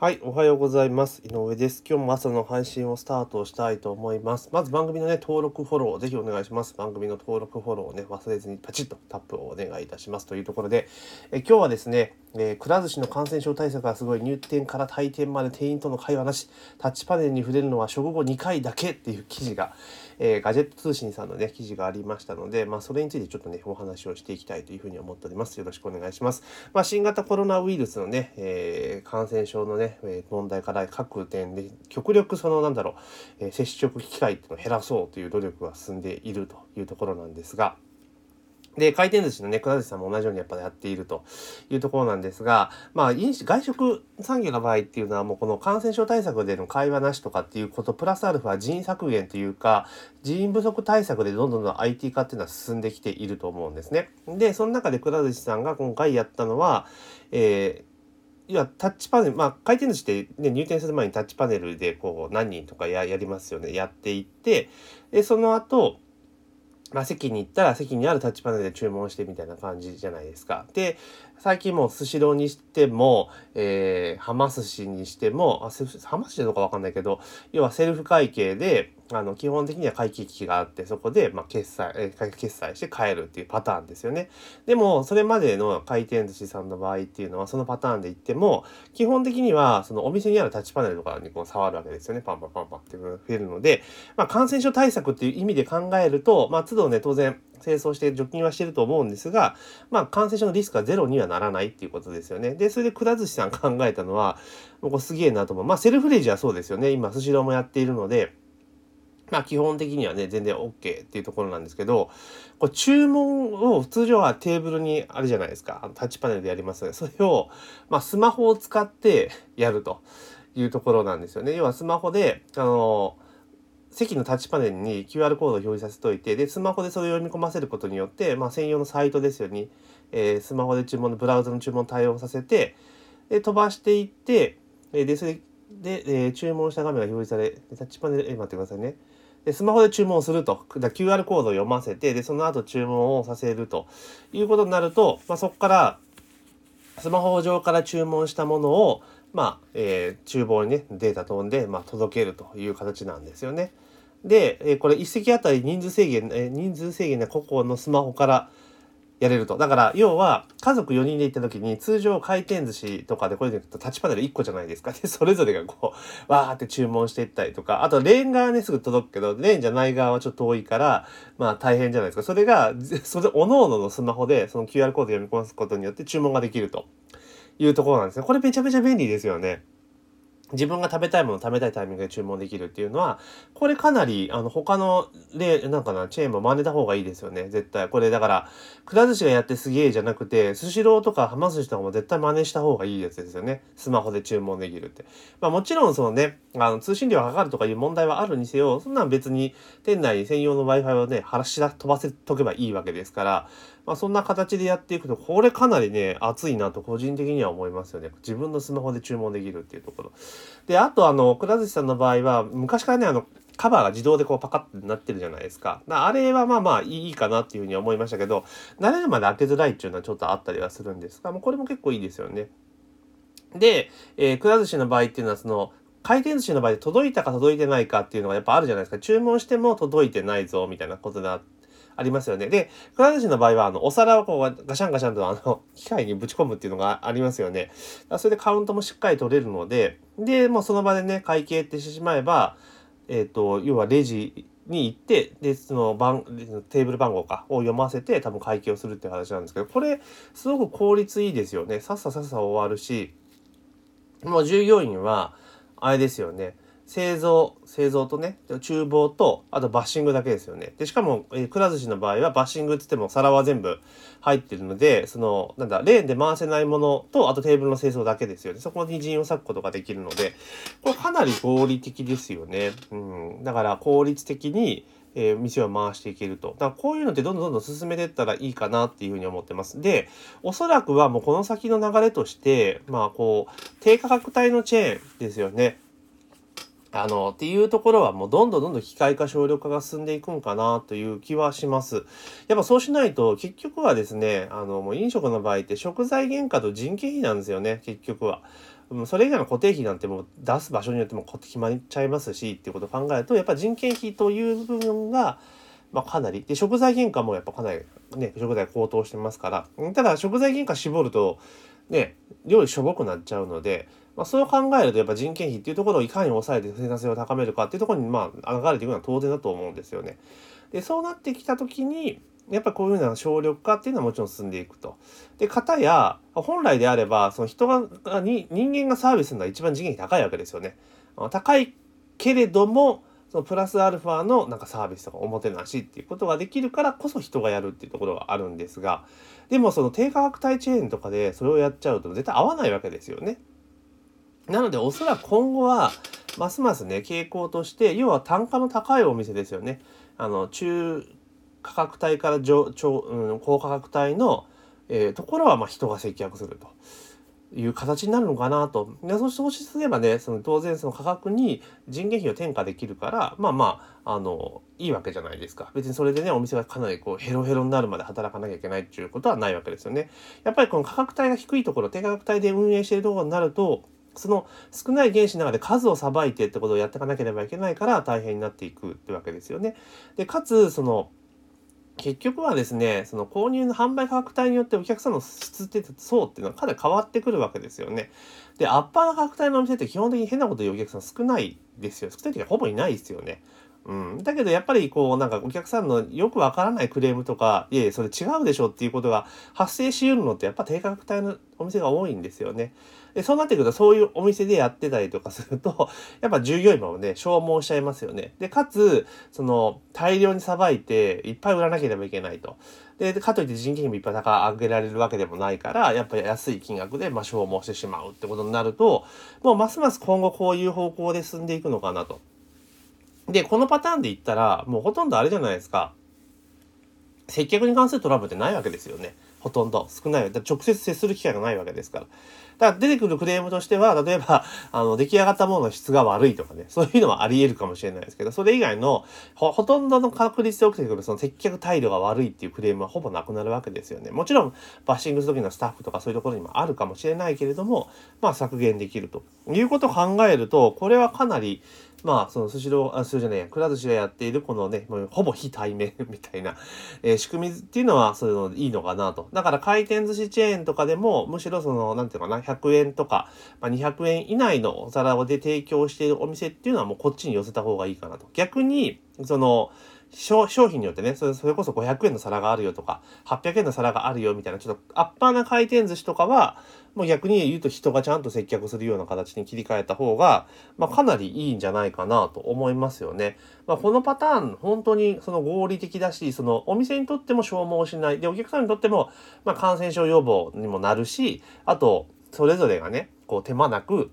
はい、おはようございます。井上です。今日も朝の配信をスタートしたいと思います。まず番組のね、登録フォローぜひお願いします。番組の登録フォローをね、忘れずにパチッとタップをお願いいたしますというところで、え今日はですね、えー、くら寿司の感染症対策がすごい入店から退店まで店員との会話なし、タッチパネルに触れるのは食後2回だけっていう記事が、えー、ガジェット通信さんのね、記事がありましたので、まあ、それについてちょっとね、お話をしていきたいというふうに思っております。よろしくお願いします。まあ、新型コロナウイルスのね、えー、感染症のね、問題から各点で極力そのなんだろう、え接触機会っていうのを減らそうという努力が進んでいるというところなんですが、で、回転寿司のね、くら寿司さんも同じようにやっぱやっているというところなんですが、まあ、飲酒、外食産業の場合っていうのはもうこの感染症対策での会話なしとかっていうこと、プラスアルファ人員削減というか、人員不足対策でどんどんどん IT 化っていうのは進んできていると思うんですね。で、その中でくら寿司さんが今回やったのは、えーいや、タッチパネル、まあ、回転寿司って、ね、入店する前にタッチパネルで、こう、何人とかやりますよね。やっていって、で、その後、まあ、席に行ったら席にあるタッチパネルで注文してみたいな感じじゃないですか。で、最近もうスシローにしても、えー、はま寿司にしても、あ、はま寿司どうかわかんないけど、要はセルフ会計で、あの、基本的には会計機器があって、そこで、まあ、決済、えー、決済して帰るっていうパターンですよね。でも、それまでの回転寿司さんの場合っていうのは、そのパターンで言っても、基本的には、そのお店にあるタッチパネルとかにこう触るわけですよね。パンパンパンパンって増えるので、まあ、感染症対策っていう意味で考えると、まあ、都度ね、当然、清掃して除菌はしてると思うんですが、まあ、感染症のリスクはゼロにはならないっていうことですよね。で、それでくら寿司さん考えたのは、もうすげえなと思う。まあ、セルフレジはそうですよね。今、スシローもやっているので、まあ基本的にはね、全然 OK っていうところなんですけど、これ注文を通常はテーブルにあるじゃないですか。タッチパネルでやりますので、それを、まあスマホを使ってやるというところなんですよね。要はスマホで、あの、席のタッチパネルに QR コードを表示させといて、で、スマホでそれを読み込ませることによって、まあ専用のサイトですよね。えー、スマホで注文のブラウザの注文対応させて、で、飛ばしていって、で、それで、え、注文した画面が表示され、タッチパネル、えー、待ってくださいね。で、スマホで注文すると。QR コードを読ませて、で、その後注文をさせるということになると、まあ、そこから、スマホ上から注文したものを、まあ、えー、厨房にね、データ飛んで、まあ、届けるという形なんですよね。で、え、これ一席あたり人数制限、え、人数制限で個々のスマホからやれると。だから、要は、家族4人で行った時に、通常回転寿司とかでこれで行くとタッチパネル1個じゃないですか。で、それぞれがこう、わーって注文していったりとか、あと、レーン側ね、すぐ届くけど、レーンじゃない側はちょっと遠いから、まあ大変じゃないですか。それが、それ、おのおののスマホで、その QR コード読み込ますことによって注文ができるというところなんですね。これめちゃめちゃ便利ですよね。自分が食べたいもの食べたいタイミングで注文できるっていうのは、これかなり、あの、他の、で、なんかな、チェーンも真似た方がいいですよね。絶対。これだから、くら寿司がやってすげえじゃなくて、スシローとかはま寿司とかも絶対真似した方がいいやつですよね。スマホで注文できるって。まあもちろんそのね、あの、通信料がかかるとかいう問題はあるにせよ、そんなん別に店内に専用の Wi-Fi をね、腹し飛ばせとけばいいわけですから、まあそんな形でやっていくと、これかなりね、熱いなと個人的には思いますよね。自分のスマホで注文できるっていうところ。で、あとあの、くら寿司さんの場合は、昔からね、あの、カバーが自動でこうパカッてなってるじゃないですか。あれはまあまあいいかなっていうふうに思いましたけど、慣れるまで開けづらいっていうのはちょっとあったりはするんですが、もうこれも結構いいですよね。で、えー、くら寿司の場合っていうのはその、回転寿司の場合で届いたか届いてないかっていうのがやっぱあるじゃないですか。注文しても届いてないぞみたいなことだあってありますよね。で、くら寿司の場合は、あの、お皿をこうガシャンガシャンとあの、機械にぶち込むっていうのがありますよね。それでカウントもしっかり取れるので、で、もうその場でね、会計ってしてしまえば、えっ、ー、と、要はレジに行って、で、その番、テーブル番号か、を読ませて多分会計をするっていう話なんですけど、これ、すごく効率いいですよね。さっささっさ終わるし、もう従業員は、あれですよね。製造、製造とね、厨房と、あとバッシングだけですよね。で、しかも、えー、くら寿司の場合はバッシングって言っても皿は全部入ってるので、その、なんだ、レーンで回せないものと、あとテーブルの清掃だけですよね。そこに人を割くことができるので、これかなり合理的ですよね。うん。だから効率的に、えー、店を回していけると。だからこういうのってどんどんどんどん進めていったらいいかなっていうふうに思ってます。で、おそらくはもうこの先の流れとして、まあこう、低価格帯のチェーンですよね。あの、っていうところはもうどんどんどんどん機械化省力化が進んでいくんかなという気はします。やっぱそうしないと結局はですね、あの、もう飲食の場合って食材原価と人件費なんですよね、結局は。それ以外の固定費なんてもう出す場所によっても決まっちゃいますしっていうことを考えるとやっぱ人件費という部分が、まあ、かなりで食材原価もやっぱかなりね食材高騰してますからただ食材原価絞るとね料理しょぼくなっちゃうので、まあ、そう考えるとやっぱ人件費っていうところをいかに抑えて生産性を高めるかっていうところにまあ流れていくのは当然だと思うんですよね。でそうなってきた時にやっぱこういうふうな省力化っていうのはもちろん進んでいくと。で、方や、本来であれば、その人が、に人間がサービスするのは一番人件費高いわけですよね。高いけれども、そのプラスアルファのなんかサービスとかおもてなしっていうことができるからこそ人がやるっていうところがあるんですが、でもその低価格帯チェーンとかでそれをやっちゃうと絶対合わないわけですよね。なのでおそらく今後はますますね傾向として要は単価の高いお店ですよね。あの中価格帯から上超、うん、高価格帯の、えー、ところはま人が接客すると。いう形になるのかなと。でそうすればね、その当然その価格に人件費を転嫁できるから、まあまあ、あの、いいわけじゃないですか。別にそれでね、お店がかなりこうヘロヘロになるまで働かなきゃいけないっていうことはないわけですよね。やっぱりこの価格帯が低いところ、低価格帯で運営しているところになると、その少ない原子の中で数をさばいてってことをやっていかなければいけないから大変になっていくってわけですよね。で、かつ、その、結局はですね、その購入の販売価格帯によってお客さんの質って層っていうのはかなり変わってくるわけですよね。で、アッパーの価格帯のお店って基本的に変なこと言うお客さん少ないですよ。少ない時はほぼいないですよね。うん。だけどやっぱりこうなんかお客さんのよくわからないクレームとか、いやいやそれ違うでしょっていうことが発生しうるのってやっぱ低価格帯のお店が多いんですよね。で、そうなってくると、そういうお店でやってたりとかすると、やっぱ従業員もね、消耗しちゃいますよね。で、かつ、その、大量にさばいて、いっぱい売らなければいけないと。で、かといって人件費もいっぱい高上げられるわけでもないから、やっぱり安い金額で、ま、消耗してしまうってことになると、もうますます今後こういう方向で進んでいくのかなと。で、このパターンで言ったら、もうほとんどあれじゃないですか。接客に関するトラブルってないわけですよね。ほとんど少ない。直接接する機会がないわけですから。だから出てくるクレームとしては、例えば、あの、出来上がったものの質が悪いとかね、そういうのはあり得るかもしれないですけど、それ以外のほ、ほとんどの確率で起きてくるその接客態度が悪いっていうクレームはほぼなくなるわけですよね。もちろん、バッシングする時のスタッフとかそういうところにもあるかもしれないけれども、まあ削減できるということを考えると、これはかなり、まあ、そのスシロー、あ、スシローじゃないや、くら寿司がやっているこのね、もうほぼ非対面みたいな、えー、仕組みっていうのは、そういうのいいのかなと。だから回転寿司チェーンとかでも、むしろその、なんていうかな、100円とか、まあ、200円以内のお皿で提供しているお店っていうのはもうこっちに寄せた方がいいかなと。逆に、その、商品によってねそれ、それこそ500円の皿があるよとか、800円の皿があるよみたいな、ちょっとアッパーな回転寿司とかは、もう逆に言うと人がちゃんと接客するような形に切り替えた方が、まあ、かなりいいんじゃないかなと思いますよね。まあ、このパターン、本当にその合理的だし、そのお店にとっても消耗しない。で、お客さんにとっても、まあ、感染症予防にもなるし、あと、それぞれがね、こう手間なく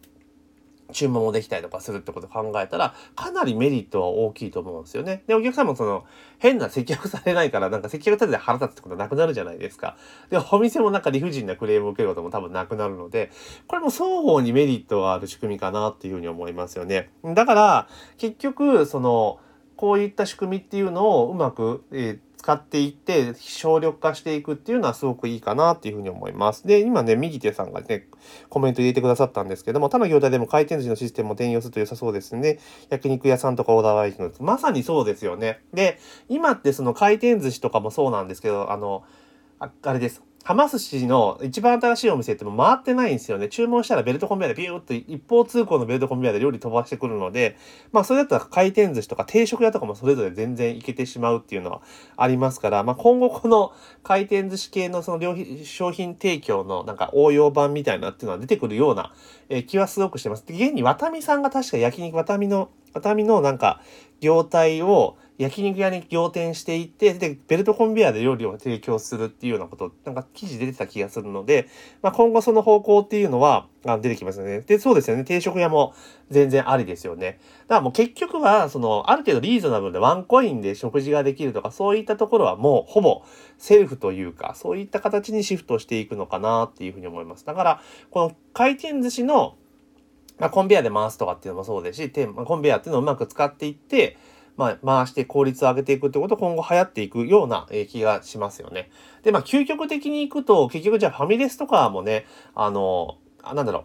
注文もできたりとかするってことを考えたら、かなりメリットは大きいと思うんですよね。で、お客さんもその、変な接客されないから、なんか接客立てて腹立つってことはなくなるじゃないですか。で、お店もなんか理不尽なクレームを受けることも多分なくなるので、これも双方にメリットがある仕組みかなっていうふうに思いますよね。だから、結局、その、こういった仕組みっていうのをうまく、えー、使っていって省力化していくっていうのはすごくいいかなっていうふうに思います。で、今ね、右手さんがね、コメント入れてくださったんですけども、他の業態でも回転寿司のシステムを転用すると良さそうですね。焼肉屋さんとかオーダーワイズのまさにそうですよね。で、今ってその回転寿司とかもそうなんですけど、あの、ああれです。はま寿司の一番新しいお店っても回ってないんですよね。注文したらベルトコンベヤーでビューっと一方通行のベルトコンベヤーで料理飛ばしてくるので、まあそれだったら回転寿司とか定食屋とかもそれぞれ全然いけてしまうっていうのはありますから、まあ今後この回転寿司系のその商品提供のなんか応用版みたいなっていうのは出てくるような、気はすごくしてます。で、現にワタミさんが確か焼肉ワタミの、ワタミのなんか業態を焼肉屋に仰天していって、で、ベルトコンベヤーで料理を提供するっていうようなこと、なんか記事出てた気がするので、まあ、今後その方向っていうのは、あ出てきますよね。で、そうですよね。定食屋も全然ありですよね。だからもう結局は、その、ある程度リーズナブルでワンコインで食事ができるとか、そういったところはもうほぼセルフというか、そういった形にシフトしていくのかなっていうふうに思います。だから、この回転寿司の、まあ、コンベヤーで回すとかっていうのもそうですし、コンベヤーっていうのをうまく使っていって、まあ、回して効率を上げていくってこと今後流行っていくような気がしますよね。で、まあ、究極的に行くと、結局じゃあファミレスとかもね、あの、なんだろう、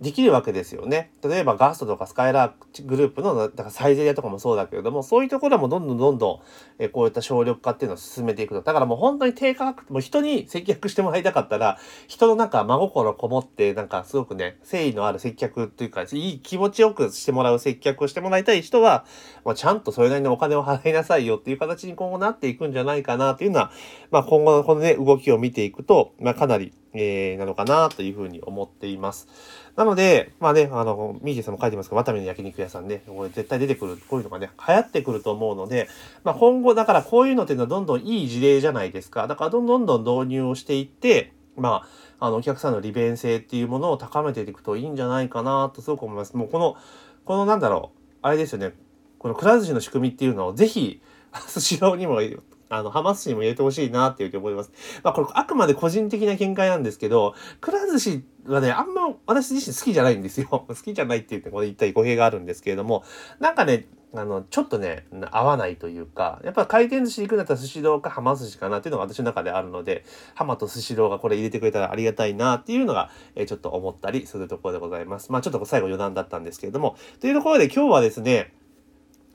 できるわけですよね。例えばガストとかスカイラーグループの、だからサイゼリアとかもそうだけれども、そういうところもどんどんどんどん、えこういった省力化っていうのを進めていくと。だからもう本当に低価格、もう人に接客してもらいたかったら、人のなんか真心こもって、なんかすごくね、誠意のある接客っていうか、いい気持ちよくしてもらう接客をしてもらいたい人は、まあ、ちゃんとそれなりのお金を払いなさいよっていう形に今後なっていくんじゃないかなっていうのは、まあ今後のこのね、動きを見ていくと、まあかなり、えー、なのかなというふうに思っています。なので、まあね、あの、ミージーさんも書いてますけど、ワタミの焼肉屋さんね、これ絶対出てくる、こういうのがね、流行ってくると思うので、まあ今後、だからこういうのっていうのはどんどんいい事例じゃないですか。だからどんどんどん導入をしていって、まあ、あの、お客さんの利便性っていうものを高めていくといいんじゃないかなとすごく思います。もうこの、このなんだろう、あれですよね、このくら寿司の仕組みっていうのをぜひ、スシローにもあの、ハマス氏にも入れてほしいなっていうふうに思います。まあ、これ、あくまで個人的な見解なんですけど、くら寿司はね、あんま私自身好きじゃないんですよ。好きじゃないって言って、これ一体語弊があるんですけれども、なんかね、あの、ちょっとね、合わないというか、やっぱ回転寿司行くんだったら寿司堂か浜寿司かなっていうのが私の中であるので、浜と寿司堂がこれ入れてくれたらありがたいなっていうのが、え、ちょっと思ったりするところでございます。まあちょっと最後余談だったんですけれども、というところで今日はですね、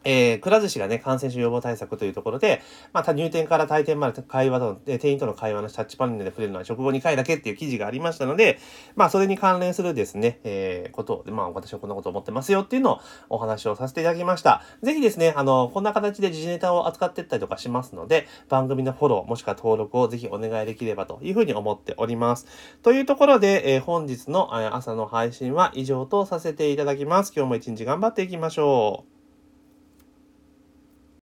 えー、くら寿司がね、感染症予防対策というところで、まあ、入店から退店まで会話と、店員との会話のタッチパネルで触れるのは食後2回だけっていう記事がありましたので、まあ、それに関連するですね、えー、ことを、まあ、私はこんなこと思ってますよっていうのをお話をさせていただきました。ぜひですね、あの、こんな形で時事ネタを扱っていったりとかしますので、番組のフォロー、もしくは登録をぜひお願いできればというふうに思っております。というところで、えー、本日の朝の配信は以上とさせていただきます。今日も一日頑張っていきましょう。